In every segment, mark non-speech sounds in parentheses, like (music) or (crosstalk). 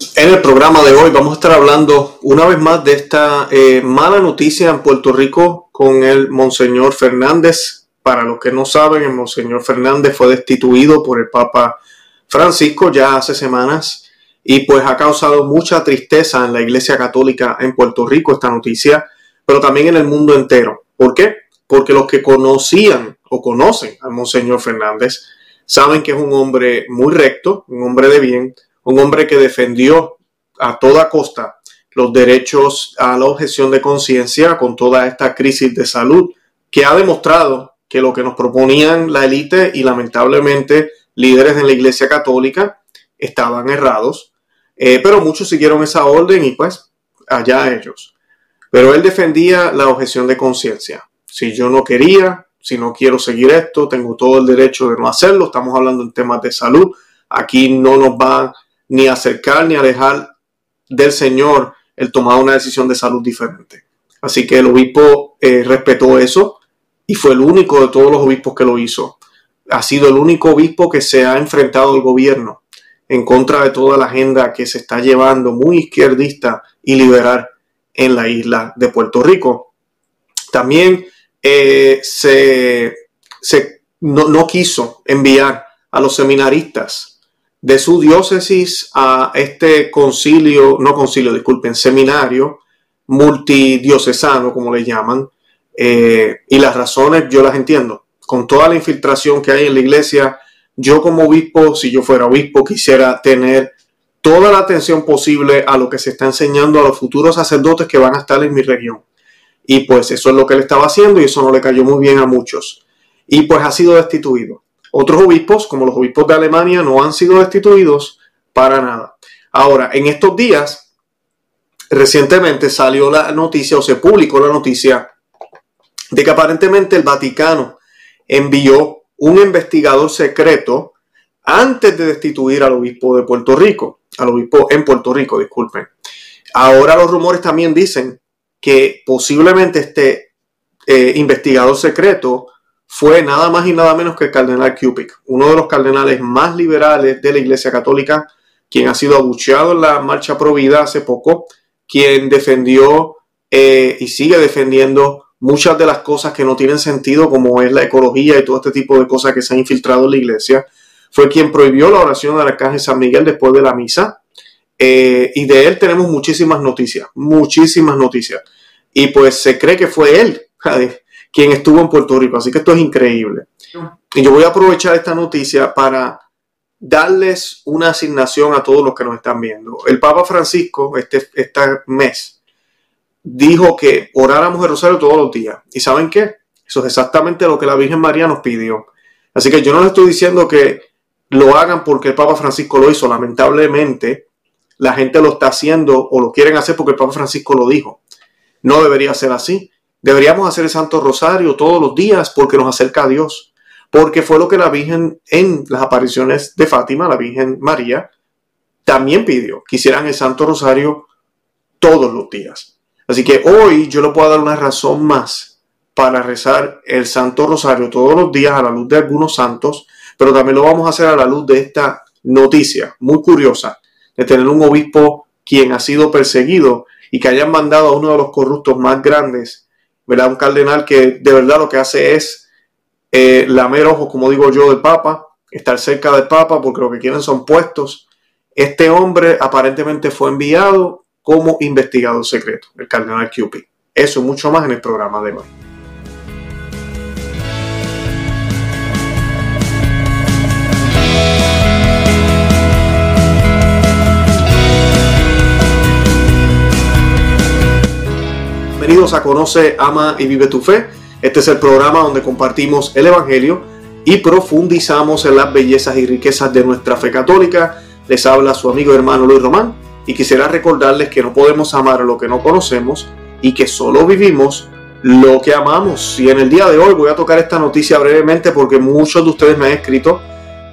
En el programa de hoy vamos a estar hablando una vez más de esta eh, mala noticia en Puerto Rico con el Monseñor Fernández. Para los que no saben, el Monseñor Fernández fue destituido por el Papa Francisco ya hace semanas y pues ha causado mucha tristeza en la Iglesia Católica en Puerto Rico esta noticia, pero también en el mundo entero. ¿Por qué? Porque los que conocían o conocen al Monseñor Fernández saben que es un hombre muy recto, un hombre de bien, un hombre que defendió a toda costa los derechos a la objeción de conciencia con toda esta crisis de salud que ha demostrado que lo que nos proponían la élite y lamentablemente líderes de la Iglesia Católica estaban errados, eh, pero muchos siguieron esa orden y pues allá ellos. Pero él defendía la objeción de conciencia. Si yo no quería, si no quiero seguir esto, tengo todo el derecho de no hacerlo. Estamos hablando en temas de salud. Aquí no nos va ni acercar ni alejar del Señor el tomar una decisión de salud diferente. Así que el obispo eh, respetó eso y fue el único de todos los obispos que lo hizo. Ha sido el único obispo que se ha enfrentado al gobierno en contra de toda la agenda que se está llevando muy izquierdista y liberal en la isla de Puerto Rico. También eh, se, no quiso enviar a los seminaristas de su diócesis a este concilio, no concilio, disculpen, seminario multidiocesano, como le llaman, eh, y las razones yo las entiendo. Con toda la infiltración que hay en la iglesia, yo como obispo, si yo fuera obispo, quisiera tener toda la atención posible a lo que se está enseñando a los futuros sacerdotes que van a estar en mi región. Y pues eso es lo que él estaba haciendo y eso no le cayó muy bien a muchos. Y pues ha sido destituido. Otros obispos, como los obispos de Alemania, no han sido destituidos para nada. Ahora, en estos días, recientemente salió la noticia o se publicó la noticia de que aparentemente el Vaticano envió un investigador secreto antes de destituir al obispo de Puerto Rico, al obispo en Puerto Rico, disculpen. Ahora los rumores también dicen que posiblemente este eh, investigador secreto fue nada más y nada menos que el cardenal Cupic, uno de los cardenales más liberales de la Iglesia Católica, quien ha sido abucheado en la marcha pro vida hace poco, quien defendió eh, y sigue defendiendo muchas de las cosas que no tienen sentido, como es la ecología y todo este tipo de cosas que se han infiltrado en la iglesia. Fue quien prohibió la oración del arcángel San Miguel después de la misa. Eh, y de él tenemos muchísimas noticias, muchísimas noticias. Y pues se cree que fue él (laughs) quien estuvo en Puerto Rico. Así que esto es increíble. Y yo voy a aprovechar esta noticia para darles una asignación a todos los que nos están viendo. El Papa Francisco, este, este mes, dijo que oráramos el rosario todos los días. ¿Y saben qué? Eso es exactamente lo que la Virgen María nos pidió. Así que yo no les estoy diciendo que lo hagan porque el Papa Francisco lo hizo. Lamentablemente, la gente lo está haciendo o lo quieren hacer porque el Papa Francisco lo dijo. No debería ser así. Deberíamos hacer el Santo Rosario todos los días porque nos acerca a Dios. Porque fue lo que la Virgen en las apariciones de Fátima, la Virgen María, también pidió que hicieran el Santo Rosario todos los días. Así que hoy yo le puedo dar una razón más para rezar el Santo Rosario todos los días a la luz de algunos santos, pero también lo vamos a hacer a la luz de esta noticia muy curiosa de tener un obispo quien ha sido perseguido y que hayan mandado a uno de los corruptos más grandes ¿verdad? Un cardenal que de verdad lo que hace es eh, lamer ojos, como digo yo, del Papa, estar cerca del Papa, porque lo que quieren son puestos. Este hombre aparentemente fue enviado como investigador secreto, el cardenal Cupid. Eso mucho más en el programa de hoy. Bienvenidos a Conoce, Ama y Vive tu Fe. Este es el programa donde compartimos el Evangelio y profundizamos en las bellezas y riquezas de nuestra fe católica. Les habla su amigo y hermano Luis Román y quisiera recordarles que no podemos amar lo que no conocemos y que solo vivimos lo que amamos. Y en el día de hoy voy a tocar esta noticia brevemente porque muchos de ustedes me han escrito.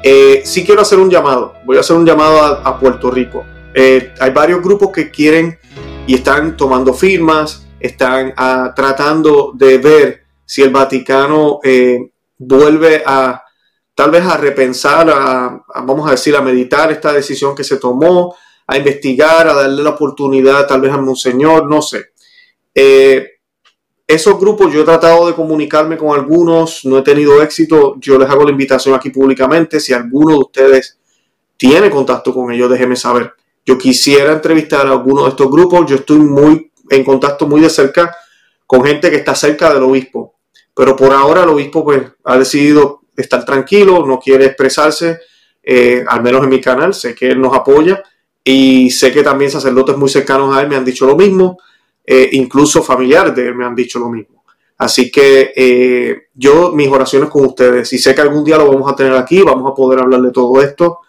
Eh, sí quiero hacer un llamado, voy a hacer un llamado a, Puerto Rico. Eh, hay varios grupos que quieren y están tomando firmas están ah, tratando de ver si el Vaticano eh, vuelve a tal vez a repensar, a, vamos a decir, a meditar esta decisión que se tomó, a investigar, a darle la oportunidad tal vez al monseñor, no sé. Eh, esos grupos yo he tratado de comunicarme con algunos, no he tenido éxito, yo les hago la invitación aquí públicamente, si alguno de ustedes tiene contacto con ellos, déjeme saber. Yo quisiera entrevistar a alguno de estos grupos, yo estoy muy en contacto muy de cerca con gente que está cerca del obispo, pero por ahora el obispo pues ha decidido estar tranquilo, no quiere expresarse, eh, al menos en mi canal, sé que él nos apoya y sé que también sacerdotes muy cercanos a él me han dicho lo mismo, eh, incluso familiares de él me han dicho lo mismo. Así que eh, yo mis oraciones con ustedes y sé que algún día lo vamos a tener aquí, vamos a poder hablar de todo esto,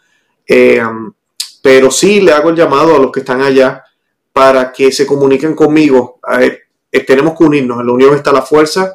pero sí le hago el llamado a los que están allá para que se comuniquen conmigo. tenemos que unirnos, en la unión está la fuerza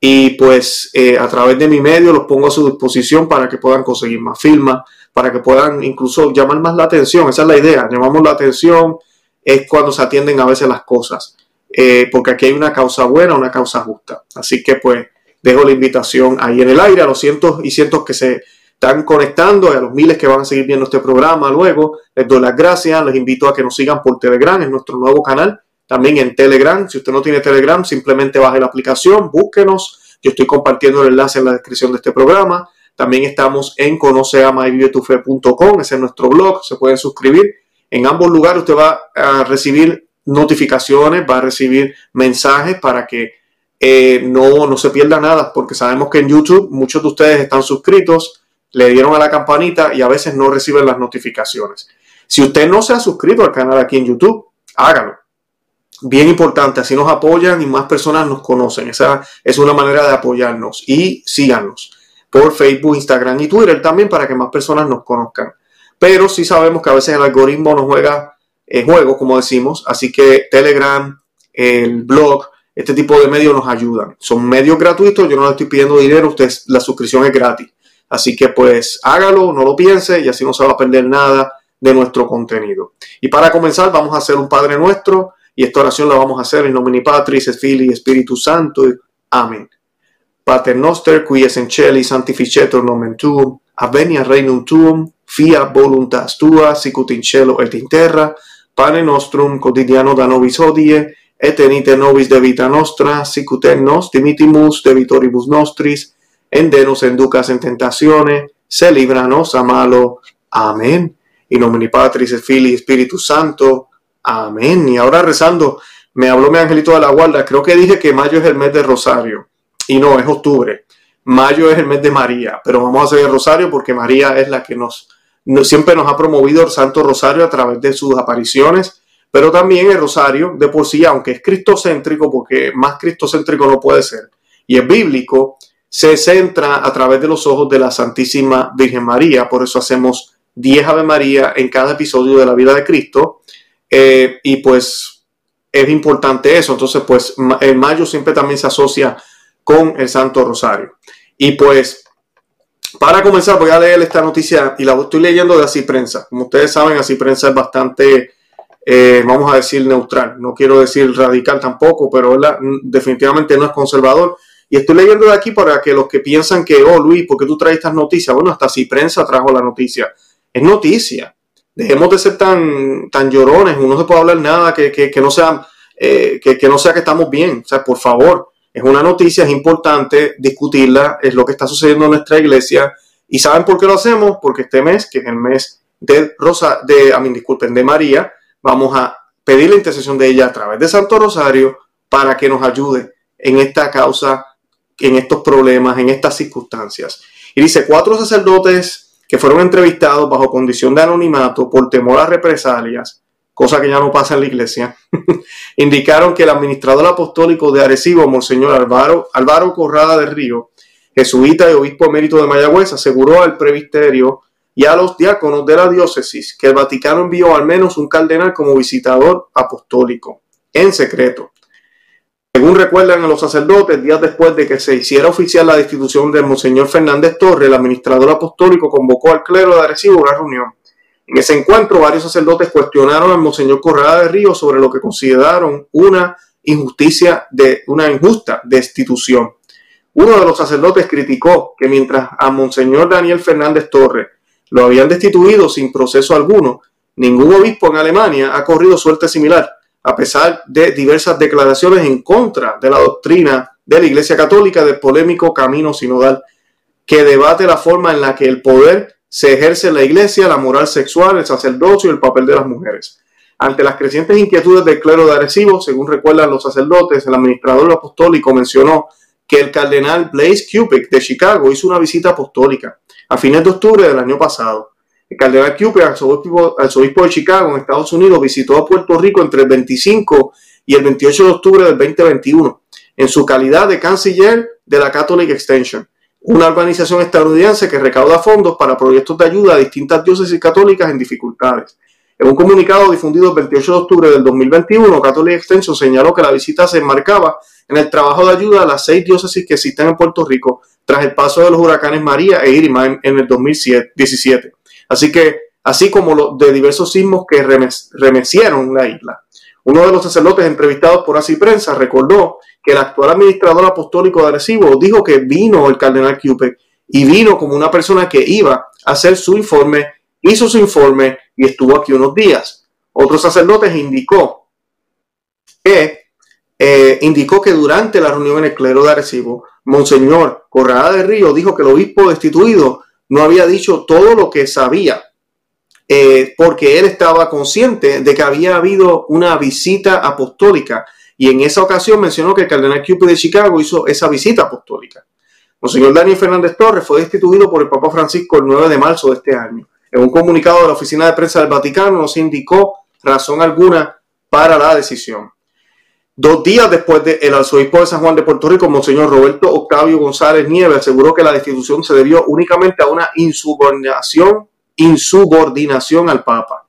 y pues a través de mi medio los pongo a su disposición para que puedan conseguir más firmas, para que puedan incluso llamar más la atención. Esa es la idea, llamamos la atención, es cuando se atienden a veces las cosas, eh, porque aquí hay una causa buena, una causa justa. Así que pues dejo la invitación ahí en el aire a los cientos y cientos que se están conectando a los miles que van a seguir viendo este programa luego. Les doy las gracias, les invito a que nos sigan por Telegram, es nuestro nuevo canal, también en Telegram. Si usted no tiene Telegram, simplemente baje la aplicación, búsquenos. Yo estoy compartiendo el enlace en la descripción de este programa. También estamos en conoceama.com, ese es nuestro blog, se pueden suscribir. En ambos lugares usted va a recibir notificaciones, va a recibir mensajes para que eh, no, no se pierda nada, porque sabemos que en YouTube muchos de ustedes están suscritos, le dieron a la campanita y a veces no reciben las notificaciones. Si usted no se ha suscrito al canal aquí en YouTube, hágalo. Bien importante, así nos apoyan y más personas nos conocen. Esa es una manera de apoyarnos y síganos por Facebook, Instagram y Twitter también para que más personas nos conozcan. Pero sí sabemos que a veces el algoritmo nos juega en juego, como decimos, así que Telegram, el blog, este tipo de medios nos ayudan. Son medios gratuitos, yo no le estoy pidiendo dinero, usted, la suscripción es gratis. Así que pues hágalo, no lo piense y así no se va a perder nada de nuestro contenido. Y para comenzar vamos a hacer un Padre Nuestro y esta oración la vamos a hacer en nomine Patris, Filii, Espíritu Santo. Amén. Pater noster, qui es in celi sanctificetur nomen tuum, avenia regnum tuum, fiat voluntas tua, sicut in cielo et in terra, pane nostrum quotidiano da nobis hodie, et tenite nobis de vita nostra, sicut et nos dimitimus de vitoribus nostris, en enducas en tentatione, se libranos a malo. Amén. In nomine Patris et Filii Spiritus Santo. Amén. Y ahora rezando, me habló mi angelito de la guarda, creo que dije que mayo es el mes de Rosario. Y no, es octubre. Mayo es el mes de María, pero vamos a hacer el rosario porque María es la que nos, siempre nos ha promovido el Santo Rosario a través de sus apariciones, pero también el rosario de por sí, aunque es cristocéntrico, porque más cristocéntrico no puede ser, y es bíblico, se centra a través de los ojos de la Santísima Virgen María, por eso hacemos 10 Ave María en cada episodio de la vida de Cristo, eh, y pues es importante eso, entonces pues en mayo siempre también se asocia con el Santo Rosario. Y pues, para comenzar, voy a leer esta noticia y la estoy leyendo de Así Prensa. Como ustedes saben, Así Prensa es bastante, eh, vamos a decir, neutral. No quiero decir radical tampoco, pero definitivamente no es conservador. Y estoy leyendo de aquí para que los que piensan que, oh Luis, ¿por qué tú traes estas noticias? Bueno, hasta Así Prensa trajo la noticia. Es noticia. Dejemos de ser tan, tan llorones. Uno no se puede hablar nada que, que, no sea, eh, que, que no sea que estamos bien. O sea, por favor es una noticia, es importante discutirla, es lo que está sucediendo en nuestra iglesia. ¿Y saben por qué lo hacemos? Porque este mes, que es el mes de Rosa, de, a mí, disculpen, de María, vamos a pedir la intercesión de ella a través de Santo Rosario para que nos ayude en esta causa, en estos problemas, en estas circunstancias. Y dice, cuatro sacerdotes que fueron entrevistados bajo condición de anonimato por temor a represalias cosa que ya no pasa en la iglesia, (laughs) indicaron que el administrador apostólico de Arecibo, Monseñor Álvaro, Álvaro Corrada del Río, jesuita y obispo emérito de Mayagüez, aseguró al previsterio y a los diáconos de la diócesis que el Vaticano envió al menos un cardenal como visitador apostólico, en secreto. Según recuerdan a los sacerdotes, días después de que se hiciera oficial la destitución de Monseñor Fernández Torres, el administrador apostólico convocó al clero de Arecibo a una reunión. En ese encuentro, varios sacerdotes cuestionaron al Monseñor Correa de Río sobre lo que consideraron una injusticia de una injusta destitución. Uno de los sacerdotes criticó que mientras a Monseñor Daniel Fernández Torres lo habían destituido sin proceso alguno, ningún obispo en Alemania ha corrido suerte similar, a pesar de diversas declaraciones en contra de la doctrina de la Iglesia Católica del polémico camino sinodal, que debate la forma en la que el poder se ejerce en la Iglesia, la moral sexual, el sacerdocio y el papel de las mujeres. Ante las crecientes inquietudes del clero de Arecibo, según recuerdan los sacerdotes, el administrador apostólico mencionó que el cardenal Blaise Cupid de Chicago hizo una visita apostólica a fines de octubre del año pasado. El cardenal Cupid, arzobispo, de Chicago, en Estados Unidos, visitó a Puerto Rico entre el 25 y el 28 de octubre del 2021 en su calidad de canciller de la Catholic Extension, una organización estadounidense que recauda fondos para proyectos de ayuda a distintas diócesis católicas en dificultades. En un comunicado difundido el 28 de octubre del 2021, Catholic Extension señaló que la visita se enmarcaba en el trabajo de ayuda a las seis diócesis que existen en Puerto Rico tras el paso de los huracanes María e Irma en, el 2017. Así que, así como de diversos sismos que remecieron la isla. Uno de los sacerdotes entrevistados por Así Prensa recordó que el actual administrador apostólico de Arecibo dijo que vino el cardenal Cupid y vino como una persona que iba a hacer su informe, hizo su informe y estuvo aquí unos días. Otro sacerdote indicó que eh, indicó que durante la reunión en el clero de Arecibo, Monseñor Corrada de Río dijo que el obispo destituido no había dicho todo lo que sabía eh, porque él estaba consciente de que había habido una visita apostólica y en esa ocasión mencionó que el cardenal Cupid de Chicago hizo esa visita apostólica. Monseñor Daniel Fernández Torres fue destituido por el Papa Francisco el 9 de marzo de este año. En un comunicado de la Oficina de Prensa del Vaticano no se indicó razón alguna para la decisión. Dos días después del el arzobispo de San Juan de Puerto Rico, Monseñor Roberto Octavio González Nieves, aseguró que la destitución se debió únicamente a una insubordinación insubordinación al Papa.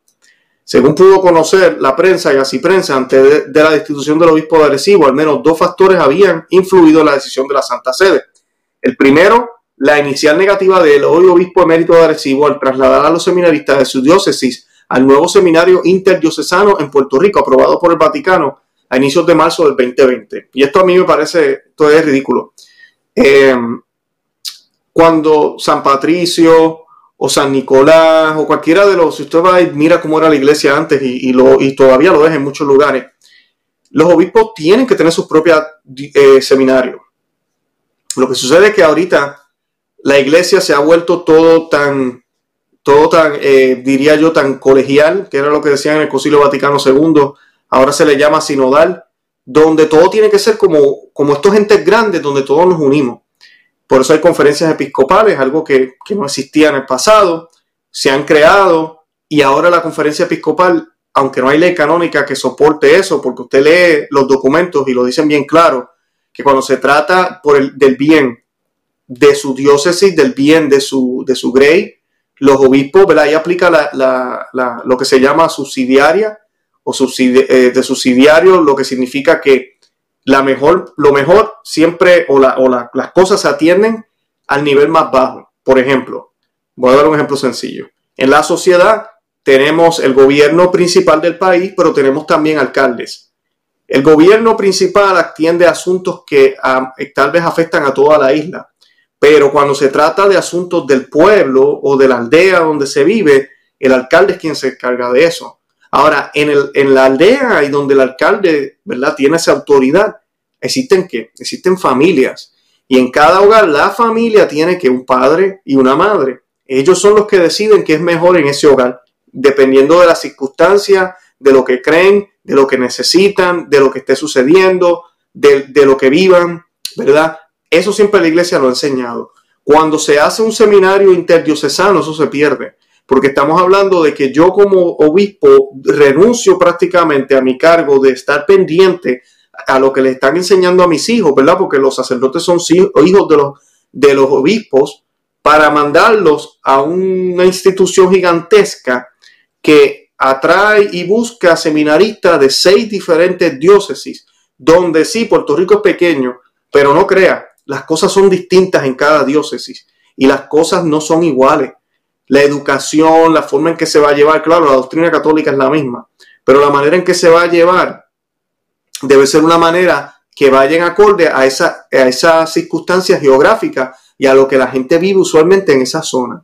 Según pudo conocer la prensa y así prensa, antes de, la destitución del obispo de Arecibo, al menos dos factores habían influido en la decisión de la Santa Sede. El primero, la inicial negativa del hoy obispo emérito de Arecibo al trasladar a los seminaristas de su diócesis al nuevo seminario interdiocesano en Puerto Rico, aprobado por el Vaticano a inicios de marzo del 2020. Y esto a mí me parece, es ridículo. Eh, cuando San Patricio, o San Nicolás o cualquiera de los, si usted va y mira cómo era la iglesia antes y, lo, y todavía lo es en muchos lugares, los obispos tienen que tener sus propios eh, seminarios. Lo que sucede es que ahorita la iglesia se ha vuelto todo tan, todo tan, eh, diría yo, tan colegial, que era lo que decían en el Concilio Vaticano II, ahora se le llama sinodal, donde todo tiene que ser como, como estos entes grandes, donde todos nos unimos. Por eso hay conferencias episcopales, algo que, no existía en el pasado, se han creado y ahora la conferencia episcopal, aunque no hay ley canónica que soporte eso, porque usted lee los documentos y lo dicen bien claro, que cuando se trata por el, del bien de su diócesis, del bien de su, de su grey, los obispos, ¿verdad? Ahí aplica lo que se llama subsidiaria o eh, de subsidiario, lo que significa que la mejor, lo mejor siempre o, la, o las cosas se atienden al nivel más bajo. Por ejemplo, voy a dar un ejemplo sencillo. En la sociedad tenemos el gobierno principal del país, pero tenemos también alcaldes. El gobierno principal atiende asuntos que ah, tal vez afectan a toda la isla, pero cuando se trata de asuntos del pueblo o de la aldea donde se vive, el alcalde es quien se encarga de eso. Ahora, en, el, en la aldea y donde el alcalde, ¿verdad?, tiene esa autoridad, existen qué? Existen familias. Y en cada hogar la familia tiene que un padre y una madre. Ellos son los que deciden qué es mejor en ese hogar, dependiendo de las circunstancias, de lo que creen, de lo que necesitan, de lo que esté sucediendo, de, de lo que vivan, ¿verdad? Eso siempre la iglesia lo ha enseñado. Cuando se hace un seminario interdiocesano, eso se pierde porque estamos hablando de que yo como obispo renuncio prácticamente a mi cargo de estar pendiente a lo que le están enseñando a mis hijos, ¿verdad? Porque los sacerdotes son hijos de los, de los obispos para mandarlos a una institución gigantesca que atrae y busca seminaristas de seis diferentes diócesis, donde sí, Puerto Rico es pequeño, pero no crea, las cosas son distintas en cada diócesis y las cosas no son iguales la educación, la forma en que se va a llevar, claro, la doctrina católica es la misma, pero la manera en que se va a llevar debe ser una manera que vayan acorde a, esa, a esas circunstancias geográficas y a lo que la gente vive usualmente en esa zona.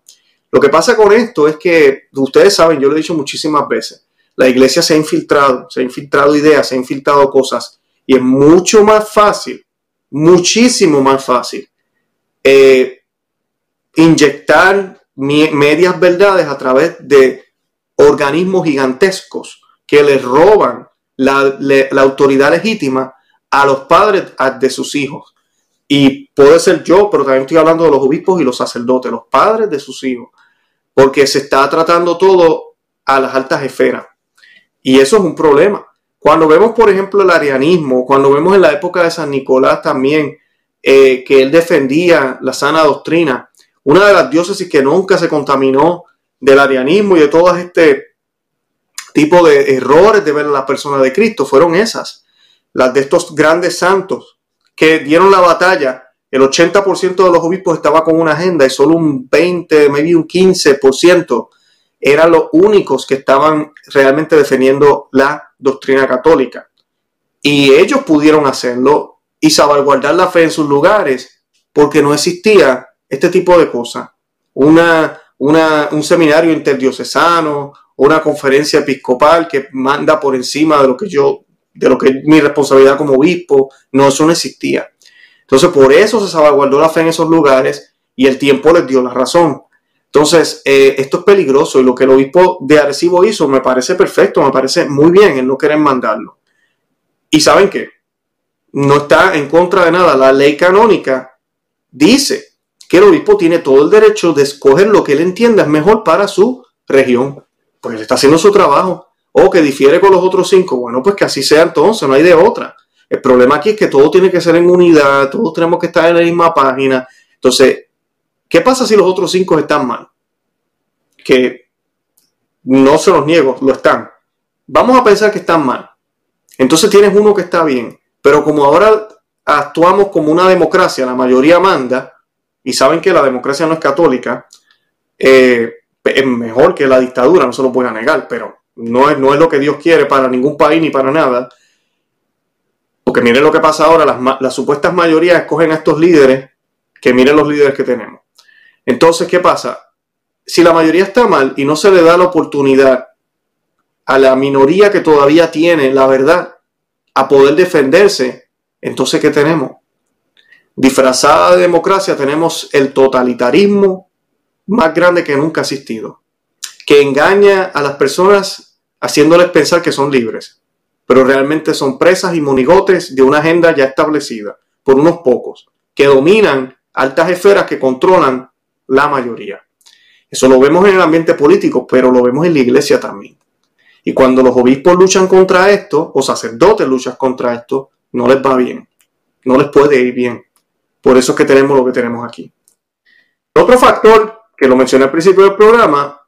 Lo que pasa con esto es que, ustedes saben, yo lo he dicho muchísimas veces, la iglesia se ha infiltrado, se ha infiltrado ideas, se ha infiltrado cosas, y es mucho más fácil, muchísimo más fácil, eh, inyectar medias verdades a través de organismos gigantescos que les roban la, autoridad legítima a los padres de sus hijos. Y puede ser yo, pero también estoy hablando de los obispos y los sacerdotes, los padres de sus hijos, porque se está tratando todo a las altas esferas. Y eso es un problema. Cuando vemos, por ejemplo, el arianismo, cuando vemos en la época de San Nicolás también, eh, que él defendía la sana doctrina, una de las diócesis que nunca se contaminó del arianismo y de todo este tipo de errores de ver a la persona de Cristo fueron esas, las de estos grandes santos que dieron la batalla. El 80% de los obispos estaba con una agenda y solo un 20, maybe un 15% eran los únicos que estaban realmente defendiendo la doctrina católica. Y ellos pudieron hacerlo y salvaguardar la fe en sus lugares porque no existía este tipo de cosas. Una, un seminario interdiocesano, una conferencia episcopal que manda por encima de lo que yo, de lo que es mi responsabilidad como obispo. No, eso no existía. Entonces, por eso se salvaguardó la fe en esos lugares y el tiempo les dio la razón. Entonces, eh, esto es peligroso y lo que el obispo de Arecibo hizo me parece perfecto, me parece muy bien el no querer mandarlo. Y saben qué, no está en contra de nada. La ley canónica dice que el obispo tiene todo el derecho de escoger lo que él entienda es mejor para su región. Pues él está haciendo su trabajo. O que difiere con los otros cinco. Bueno, pues que así sea entonces, no hay de otra. El problema aquí es que todo tiene que ser en unidad, todos tenemos que estar en la misma página. Entonces, ¿qué pasa si los otros cinco están mal? Que no se los niego, lo están. Vamos a pensar que están mal. Entonces tienes uno que está bien. Pero como ahora actuamos como una democracia, la mayoría manda, y saben que la democracia no es católica, eh, es mejor que la dictadura, no se lo puede negar, pero no es, no es lo que Dios quiere para ningún país ni para nada. Porque miren lo que pasa ahora, las, las supuestas mayorías escogen a estos líderes, que miren los líderes que tenemos. Entonces, ¿qué pasa? Si la mayoría está mal y no se le da la oportunidad a la minoría que todavía tiene la verdad a poder defenderse, entonces ¿qué tenemos? Disfrazada de democracia tenemos el totalitarismo más grande que nunca ha existido, que engaña a las personas haciéndoles pensar que son libres, pero realmente son presas y monigotes de una agenda ya establecida por unos pocos, que dominan altas esferas que controlan la mayoría. Eso lo vemos en el ambiente político, pero lo vemos en la iglesia también. Y cuando los obispos luchan contra esto, o sacerdotes luchan contra esto, no les va bien, no les puede ir bien. Por eso es que tenemos lo que tenemos aquí. Otro factor que lo mencioné al principio del programa,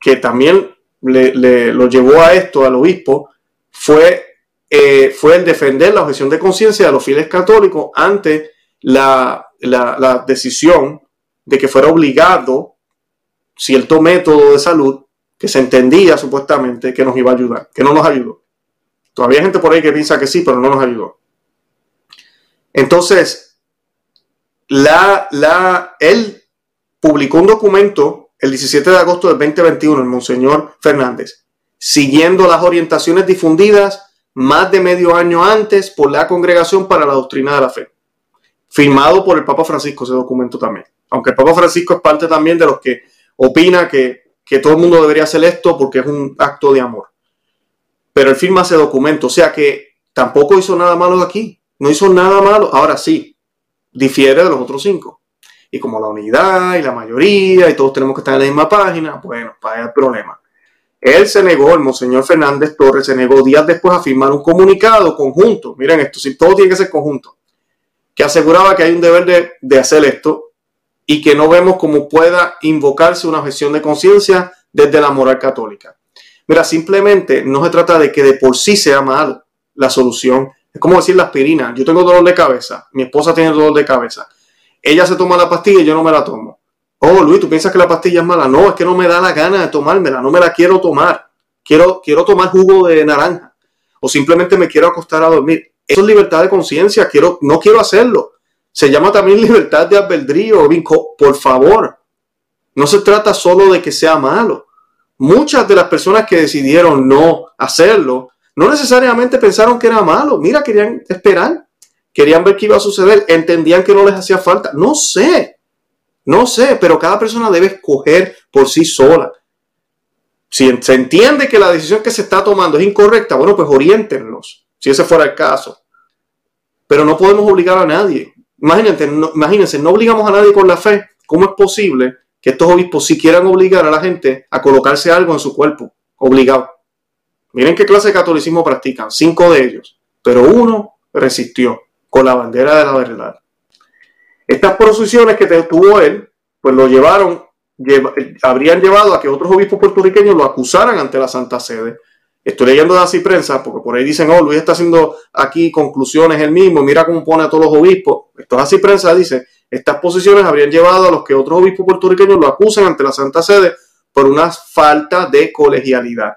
que también le, lo llevó a esto al obispo, fue, eh, fue el defender la objeción de conciencia de los fieles católicos ante la, la decisión de que fuera obligado cierto método de salud que se entendía supuestamente que nos iba a ayudar, que no nos ayudó. Todavía hay gente por ahí que piensa que sí, pero no nos ayudó. Entonces, la, la, él publicó un documento el 17 de agosto del 2021, el Monseñor Fernández, siguiendo las orientaciones difundidas más de medio año antes por la Congregación para la Doctrina de la Fe. Firmado por el Papa Francisco ese documento también. Aunque el Papa Francisco es parte también de los que opina que, que todo el mundo debería hacer esto porque es un acto de amor. Pero él firma ese documento, o sea que tampoco hizo nada malo de aquí. No hizo nada malo. Ahora sí, difiere de los otros cinco. Y como la unidad y la mayoría y todos tenemos que estar en la misma página, bueno, para el problema. Él se negó, el Monseñor Fernández Torres se negó días después a firmar un comunicado conjunto. Miren esto, si todo tiene que ser conjunto. Que aseguraba que hay un deber de, de hacer esto y que no vemos cómo pueda invocarse una objeción de conciencia desde la moral católica. Mira, simplemente no se trata de que de por sí sea mal la solución, es como decir la aspirina. Yo tengo dolor de cabeza. Mi esposa tiene dolor de cabeza. Ella se toma la pastilla y yo no me la tomo. Oh, Luis, ¿tú piensas que la pastilla es mala? No, es que no me da la gana de tomármela. No me la quiero tomar. Quiero, quiero tomar jugo de naranja. O simplemente me quiero acostar a dormir. Eso es libertad de conciencia. Quiero, no quiero hacerlo. Se llama también libertad de albedrío. Por favor. No se trata solo de que sea malo. Muchas de las personas que decidieron no hacerlo, no necesariamente pensaron que era malo. Mira, querían esperar, querían ver qué iba a suceder, entendían que no les hacía falta. No sé, no sé, pero cada persona debe escoger por sí sola. Si se entiende que la decisión que se está tomando es incorrecta, bueno, pues oriéntenlos, si ese fuera el caso. Pero no podemos obligar a nadie. Imagínense no, imagínense, no obligamos a nadie con la fe. ¿Cómo es posible que estos obispos si quieran obligar a la gente a colocarse algo en su cuerpo? Obligado. Miren qué clase de catolicismo practican. Cinco de ellos. Pero uno resistió con la bandera de la verdad. Estas procesiones que tuvo él, pues lo llevaron, habrían llevado a que otros obispos puertorriqueños lo acusaran ante la Santa Sede Estoy leyendo de así prensa, porque por ahí dicen, oh, Luis está haciendo aquí conclusiones él mismo, mira cómo pone a todos los obispos. Esto es así prensa, dice, estas posiciones habrían llevado a los que otros obispos puertorriqueños lo acusan ante la Santa Sede por una falta de colegialidad.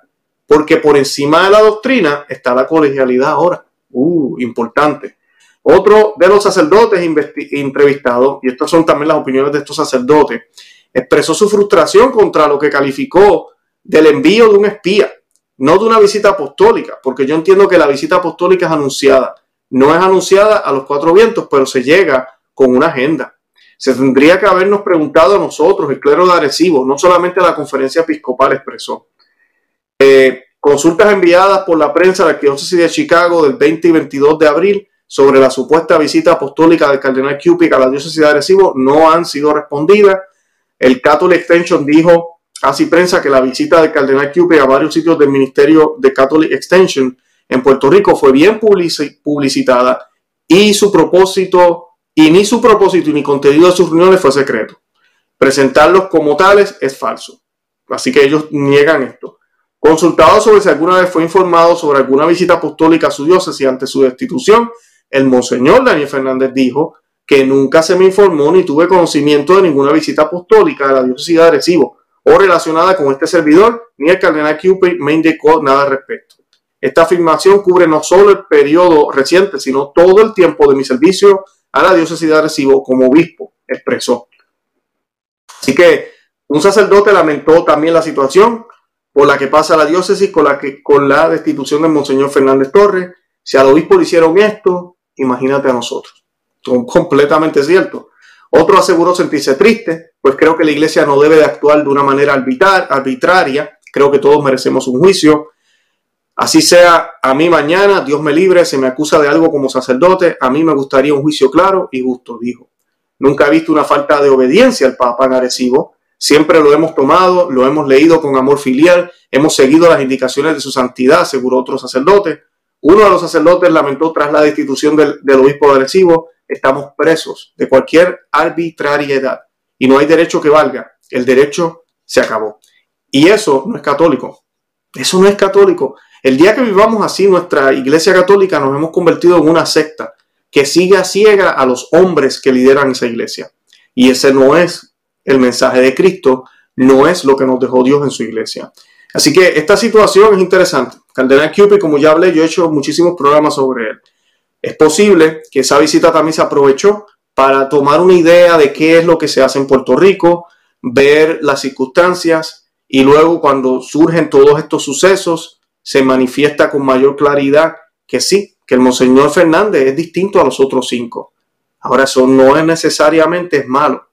Porque por encima de la doctrina está la colegialidad ahora. Uh, importante. Otro de los sacerdotes entrevistados, y estas son también las opiniones de estos sacerdotes, expresó su frustración contra lo que calificó del envío de un espía no de una visita apostólica, porque yo entiendo que la visita apostólica es anunciada. No es anunciada a los cuatro vientos, pero se llega con una agenda. Se tendría que habernos preguntado a nosotros, el clero de Arecibo, no solamente la conferencia episcopal expresó. Eh, consultas enviadas por la prensa de la Arquidiócesis de Chicago del 20 y 22 de abril sobre la supuesta visita apostólica del cardenal Cupid a la diócesis de Arecibo no han sido respondidas. El Catholic Extension dijo Así prensa que la visita del cardenal Cupid a varios sitios del Ministerio de Catholic Extension en Puerto Rico fue bien publicitada y su propósito, y ni su propósito ni contenido de sus reuniones fue secreto. Presentarlos como tales es falso. Así que ellos niegan esto. Consultado sobre si alguna vez fue informado sobre alguna visita apostólica a su diócesis ante su destitución, el monseñor Daniel Fernández dijo que nunca se me informó ni tuve conocimiento de ninguna visita apostólica a la diócesis de Arecibo o relacionada con este servidor, ni el cardenal Cupid me indicó nada al respecto. Esta afirmación cubre no solo el periodo reciente, sino todo el tiempo de mi servicio a la diócesis de Arecibo como obispo, expresó. Así que un sacerdote lamentó también la situación por la que pasa la diócesis con la, que, con la destitución del Monseñor Fernández Torres. Si al obispo le hicieron esto, imagínate a nosotros. Son completamente cierto. Otro aseguró sentirse triste, pues creo que la iglesia no debe de actuar de una manera arbitraria. Creo que todos merecemos un juicio. Así sea, a mí mañana, Dios me libre, se me acusa de algo como sacerdote, a mí me gustaría un juicio claro y justo, dijo. Nunca he visto una falta de obediencia al Papa en Arecibo. Siempre lo hemos tomado, lo hemos leído con amor filial, hemos seguido las indicaciones de su santidad, aseguró otro sacerdote. Uno de los sacerdotes lamentó tras la destitución del, obispo de estamos presos de cualquier arbitrariedad y no hay derecho que valga. El derecho se acabó. Y eso no es católico. Eso no es católico. El día que vivamos así, nuestra iglesia católica nos hemos convertido en una secta que sigue a ciega a los hombres que lideran esa iglesia. Y ese no es el mensaje de Cristo, no es lo que nos dejó Dios en su iglesia. Así que esta situación es interesante. Cardenal Cupid, como ya hablé, yo he hecho muchísimos programas sobre él. Es posible que esa visita también se aprovechó para tomar una idea de qué es lo que se hace en Puerto Rico, ver las circunstancias y luego cuando surgen todos estos sucesos se manifiesta con mayor claridad que sí, que el Monseñor Fernández es distinto a los otros cinco. Ahora eso no es necesariamente es malo,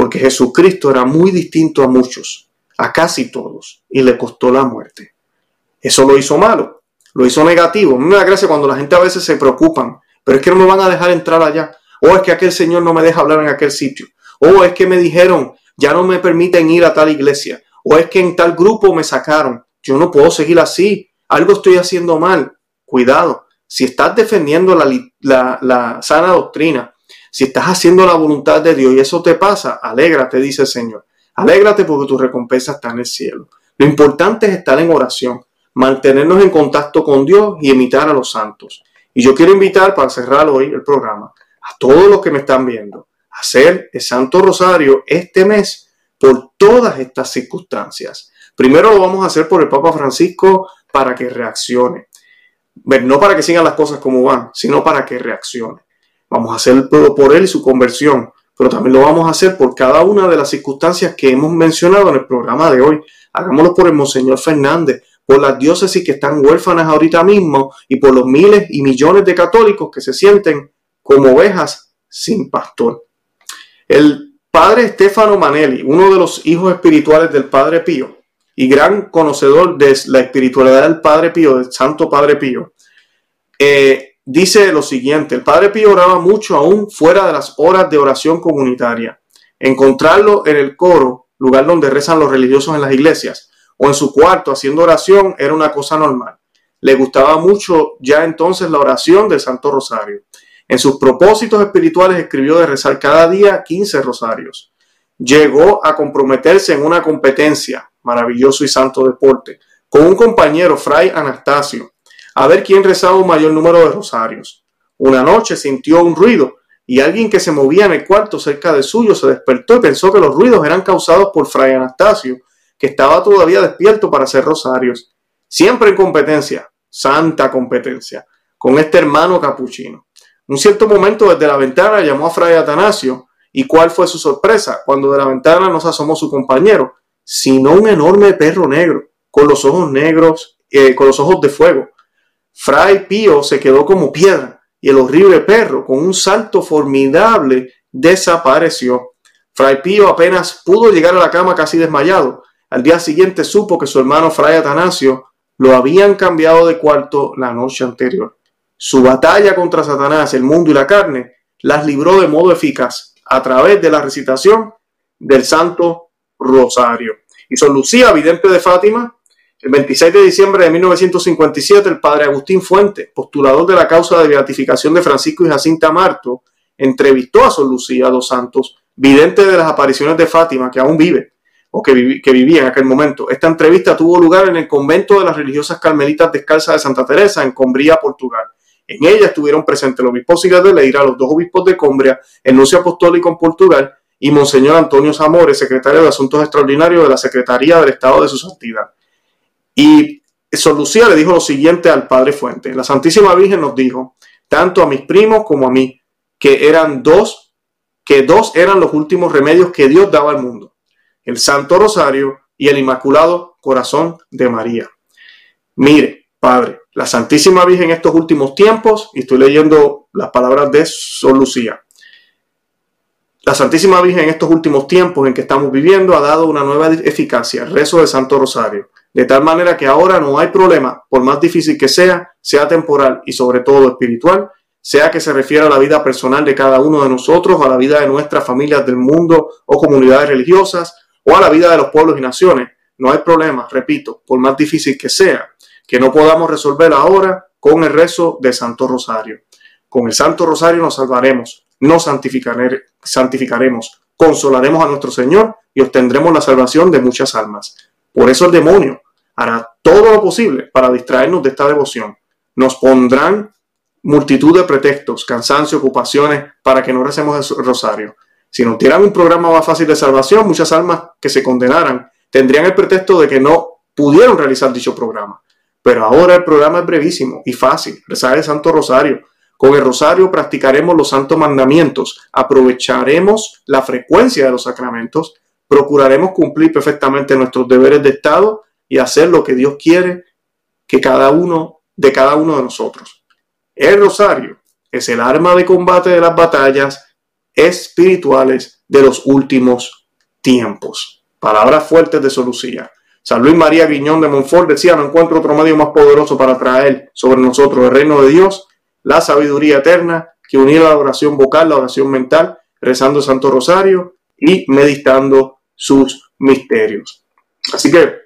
porque Jesucristo era muy distinto a muchos, a casi todos, y le costó la muerte. Eso lo hizo malo lo hizo negativo. A mí me da gracia cuando la gente a veces se preocupan, pero es que no me van a dejar entrar allá. O es que aquel señor no me deja hablar en aquel sitio. O es que me dijeron, ya no me permiten ir a tal iglesia. O es que en tal grupo me sacaron. Yo no puedo seguir así. Algo estoy haciendo mal. Cuidado. Si estás defendiendo la, la sana doctrina, si estás haciendo la voluntad de Dios y eso te pasa, alégrate, dice el Señor. Alégrate porque tu recompensa está en el cielo. Lo importante es estar en oración mantenernos en contacto con Dios y imitar a los santos. Y yo quiero invitar, para cerrar hoy el programa, a todos los que me están viendo, a hacer el Santo Rosario este mes por todas estas circunstancias. Primero lo vamos a hacer por el Papa Francisco para que reaccione. No para que sigan las cosas como van, sino para que reaccione. Vamos a hacerlo por él y su conversión, pero también lo vamos a hacer por cada una de las circunstancias que hemos mencionado en el programa de hoy. Hagámoslo por el Monseñor Fernández, por las diócesis que están huérfanas ahorita mismo y por los miles y millones de católicos que se sienten como ovejas sin pastor. El padre Stefano Manelli, uno de los hijos espirituales del Padre Pío y gran conocedor de la espiritualidad del Padre Pío, del Santo Padre Pío, eh, dice lo siguiente, el Padre Pío oraba mucho aún fuera de las horas de oración comunitaria. Encontrarlo en el coro, lugar donde rezan los religiosos en las iglesias, o en su cuarto haciendo oración era una cosa normal. Le gustaba mucho ya entonces la oración del Santo Rosario. En sus propósitos espirituales escribió de rezar cada día 15 rosarios. Llegó a comprometerse en una competencia, maravilloso y santo deporte, con un compañero, Fray Anastasio, a ver quién rezaba un mayor número de rosarios. Una noche sintió un ruido y alguien que se movía en el cuarto cerca de suyo se despertó y pensó que los ruidos eran causados por Fray Anastasio, que estaba todavía despierto para hacer rosarios. Siempre en competencia, santa competencia, con este hermano capuchino. Un cierto momento desde la ventana llamó a Fray Atanasio, y cuál fue su sorpresa cuando de la ventana no se asomó su compañero, sino un enorme perro negro, con los ojos negros, eh, con los ojos de fuego, Fray Pío se quedó como piedra y el horrible perro, con un salto formidable, desapareció. Fray Pío apenas pudo llegar a la cama casi desmayado. Al día siguiente supo que su hermano Fray Atanasio lo habían cambiado de cuarto la noche anterior. Su batalla contra Satanás, el mundo y la carne las libró de modo eficaz a través de la recitación del Santo Rosario. Y Son Lucía, vidente de Fátima, el 26 de diciembre de 1957, el padre Agustín Fuente, postulador de la causa de beatificación de Francisco y Jacinta Marto, entrevistó a Sor Lucía dos Santos, vidente de las apariciones de Fátima, que aún vive, o que, vivía en aquel momento. Esta entrevista tuvo lugar en el convento de las religiosas carmelitas descalzas de Santa Teresa, en Combría, Portugal. En ella estuvieron presentes el obispo Sigas de Leira, los dos obispos de Combria, el nuncio apostólico en Portugal y Monseñor Antonio Zamores, secretario de Asuntos Extraordinarios de la Secretaría del Estado de su Santidad. Y Sor Lucía le dijo lo siguiente al Padre Fuente. La Santísima Virgen nos dijo, tanto a mis primos como a mí, que eran dos, que dos eran los últimos remedios que Dios daba al mundo. El Santo Rosario y el Inmaculado Corazón de María. Mire, Padre, la Santísima Virgen en estos últimos tiempos, y estoy leyendo las palabras de Sor Lucía, la Santísima Virgen en estos últimos tiempos en que estamos viviendo ha dado una nueva eficacia, el rezo del Santo Rosario de tal manera que ahora no hay problema, por más difícil que sea, sea temporal y sobre todo espiritual, sea que se refiera a la vida personal de cada uno de nosotros, a la vida de nuestras familias del mundo o comunidades religiosas, o a la vida de los pueblos y naciones. No hay problema, repito, por más difícil que sea, que no podamos resolver ahora con el rezo de Santo Rosario. Con el Santo Rosario nos salvaremos, nos santificaremos, consolaremos a nuestro Señor y obtendremos la salvación de muchas almas. Por eso el demonio hará todo lo posible para distraernos de esta devoción. Nos pondrán multitud de pretextos, cansancio, ocupaciones para que no recemos el rosario. Si nos dieran un programa más fácil de salvación, muchas almas que se condenaran tendrían el pretexto de que no pudieron realizar dicho programa. Pero ahora el programa es brevísimo y fácil. Rezar el Santo Rosario. Con el Rosario practicaremos los santos mandamientos, aprovecharemos la frecuencia de los sacramentos procuraremos cumplir perfectamente nuestros deberes de Estado y hacer lo que Dios quiere que cada uno de cada uno de nosotros. El rosario es el arma de combate de las batallas espirituales de los últimos tiempos. Palabras fuertes de Solucía. San Luis María Guiñón de Montfort decía, no encuentro otro medio más poderoso para traer sobre nosotros el reino de Dios, la sabiduría eterna, que unir la oración vocal, la oración mental, rezando Santo Rosario y meditando sus misterios. Así que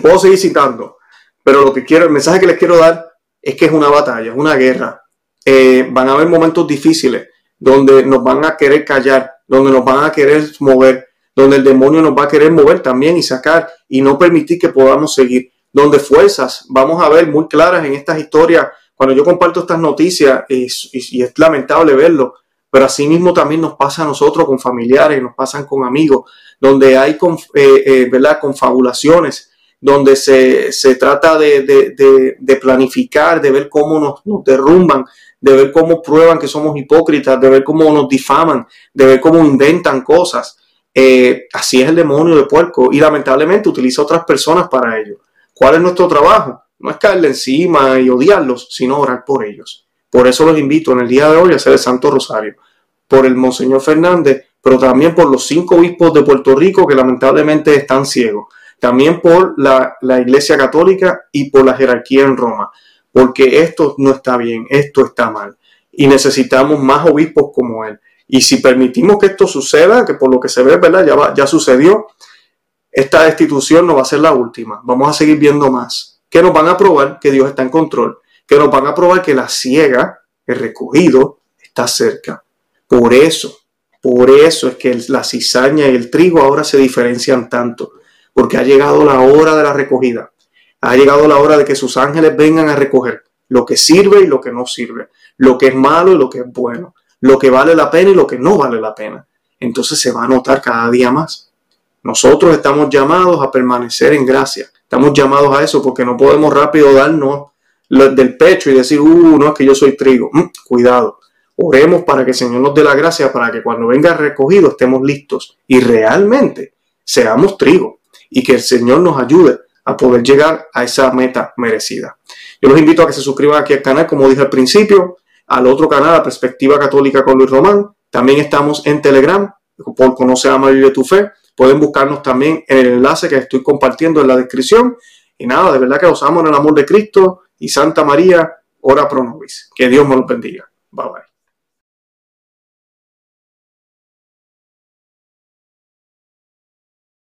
puedo seguir citando, pero lo que quiero, el mensaje que les quiero dar es que es una batalla, es una guerra. Eh, van a haber momentos difíciles donde nos van a querer callar, donde nos van a querer mover, donde el demonio nos va a querer mover también y sacar y no permitir que podamos seguir, donde fuerzas vamos a ver muy claras en estas historias. Cuando yo comparto estas noticias, y, y es lamentable verlo, pero asimismo también nos pasa a nosotros con familiares, nos pasan con amigos, donde hay eh, eh, ¿verdad? confabulaciones donde se, trata de, planificar, de ver cómo nos, nos, derrumban, de ver cómo prueban que somos hipócritas, de ver cómo nos difaman, de ver cómo inventan cosas. Eh, así es el demonio de puerco y lamentablemente utiliza otras personas para ello. ¿Cuál es nuestro trabajo? No es caerle encima y odiarlos, sino orar por ellos. Por eso los invito en el día de hoy a hacer el Santo Rosario. Por el Monseñor Fernández, pero también por los cinco obispos de Puerto Rico que lamentablemente están ciegos. También por la, la Iglesia Católica y por la jerarquía en Roma. Porque esto no está bien, esto está mal. Y necesitamos más obispos como él. Y si permitimos que esto suceda, que por lo que se ve, ¿verdad? Ya, ya sucedió, esta destitución no va a ser la última. Vamos a seguir viendo más. Que nos van a probar que Dios está en control. Que nos van a probar que la ciega, el recogido, está cerca. Por eso, por eso es que la cizaña y el trigo ahora se diferencian tanto. Porque ha llegado la hora de la recogida. Ha llegado la hora de que sus ángeles vengan a recoger lo que sirve y lo que no sirve. Lo que es malo y lo que es bueno lo que vale la pena y lo que no vale la pena. Entonces se va a notar cada día más. Nosotros estamos llamados a permanecer en gracia. Estamos llamados a eso porque no podemos rápido darnos del pecho y decir, uh, no es que yo soy trigo. Mm, cuidado. Oremos para que el Señor nos dé la gracia para que cuando venga recogido estemos listos y realmente seamos trigo y que el Señor nos ayude a poder llegar a esa meta merecida. Yo los invito a que se suscriban aquí al canal, como dije al principio, al otro canal, a Perspectiva Católica con Luis Román. También estamos en Telegram, por Conocer a María tu Fe. Pueden buscarnos también en el enlace que estoy compartiendo en la descripción. Y nada, de verdad que os amo en el amor de Cristo y Santa María, ora pro nobis. Que Dios me los bendiga. Bye bye.